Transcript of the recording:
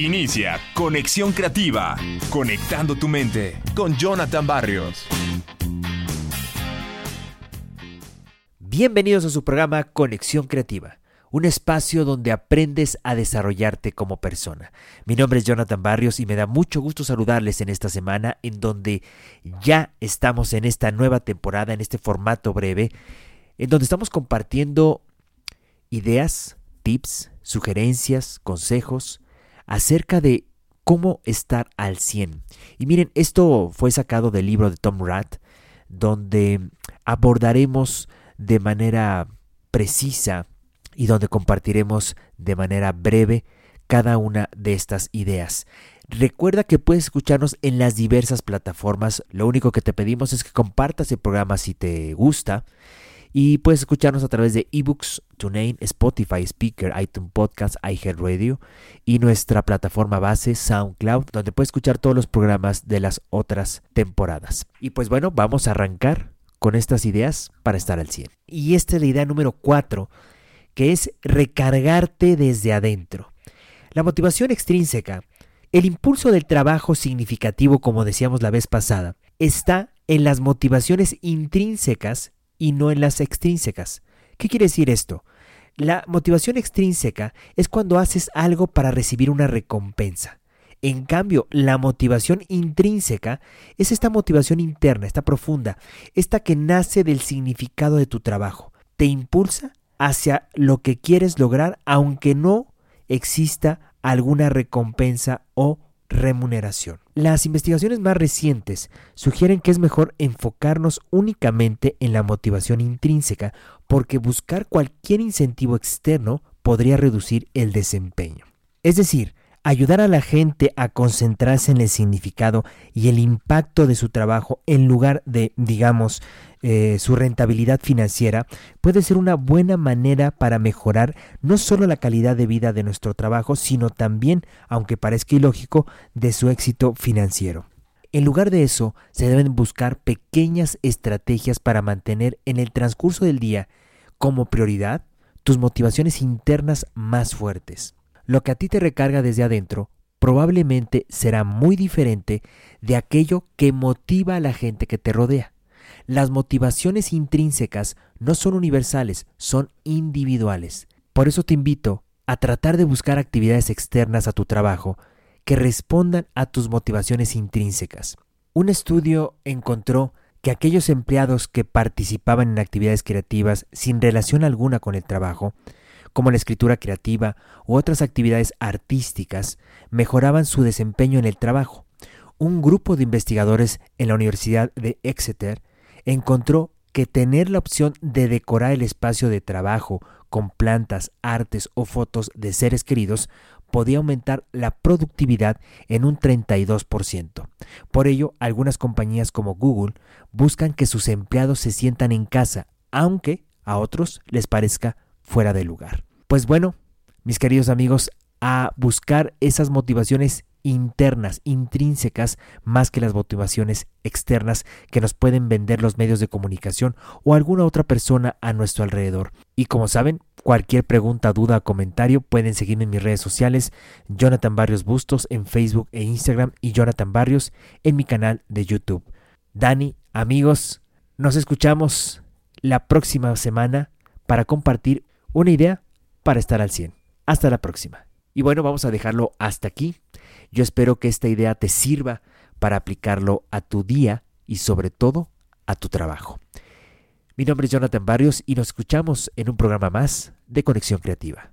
Inicia Conexión Creativa, conectando tu mente con Jonathan Barrios. Bienvenidos a su programa Conexión Creativa, un espacio donde aprendes a desarrollarte como persona. Mi nombre es Jonathan Barrios y me da mucho gusto saludarles en esta semana en donde ya estamos en esta nueva temporada, en este formato breve, en donde estamos compartiendo ideas, tips, sugerencias, consejos acerca de cómo estar al 100. Y miren, esto fue sacado del libro de Tom Rath, donde abordaremos de manera precisa y donde compartiremos de manera breve cada una de estas ideas. Recuerda que puedes escucharnos en las diversas plataformas. Lo único que te pedimos es que compartas el programa si te gusta y puedes escucharnos a través de ebooks, TuneIn, Spotify, Speaker, iTunes Podcast, iHeartRadio y nuestra plataforma base SoundCloud, donde puedes escuchar todos los programas de las otras temporadas. Y pues bueno, vamos a arrancar con estas ideas para estar al 100. Y esta es la idea número 4, que es recargarte desde adentro. La motivación extrínseca, el impulso del trabajo significativo, como decíamos la vez pasada, está en las motivaciones intrínsecas y no en las extrínsecas. ¿Qué quiere decir esto? La motivación extrínseca es cuando haces algo para recibir una recompensa. En cambio, la motivación intrínseca es esta motivación interna, esta profunda, esta que nace del significado de tu trabajo. Te impulsa hacia lo que quieres lograr aunque no exista alguna recompensa o remuneración. Las investigaciones más recientes sugieren que es mejor enfocarnos únicamente en la motivación intrínseca porque buscar cualquier incentivo externo podría reducir el desempeño. Es decir, ayudar a la gente a concentrarse en el significado y el impacto de su trabajo en lugar de, digamos, eh, su rentabilidad financiera puede ser una buena manera para mejorar no solo la calidad de vida de nuestro trabajo, sino también, aunque parezca ilógico, de su éxito financiero. En lugar de eso, se deben buscar pequeñas estrategias para mantener en el transcurso del día como prioridad tus motivaciones internas más fuertes. Lo que a ti te recarga desde adentro probablemente será muy diferente de aquello que motiva a la gente que te rodea. Las motivaciones intrínsecas no son universales, son individuales. Por eso te invito a tratar de buscar actividades externas a tu trabajo que respondan a tus motivaciones intrínsecas. Un estudio encontró que aquellos empleados que participaban en actividades creativas sin relación alguna con el trabajo como la escritura creativa u otras actividades artísticas, mejoraban su desempeño en el trabajo. Un grupo de investigadores en la Universidad de Exeter encontró que tener la opción de decorar el espacio de trabajo con plantas, artes o fotos de seres queridos podía aumentar la productividad en un 32%. Por ello, algunas compañías como Google buscan que sus empleados se sientan en casa, aunque a otros les parezca fuera de lugar. Pues bueno, mis queridos amigos, a buscar esas motivaciones internas, intrínsecas, más que las motivaciones externas que nos pueden vender los medios de comunicación o alguna otra persona a nuestro alrededor. Y como saben, cualquier pregunta, duda comentario pueden seguirme en mis redes sociales, Jonathan Barrios Bustos en Facebook e Instagram y Jonathan Barrios en mi canal de YouTube. Dani, amigos, nos escuchamos la próxima semana para compartir una idea para estar al 100. Hasta la próxima. Y bueno, vamos a dejarlo hasta aquí. Yo espero que esta idea te sirva para aplicarlo a tu día y sobre todo a tu trabajo. Mi nombre es Jonathan Barrios y nos escuchamos en un programa más de Conexión Creativa.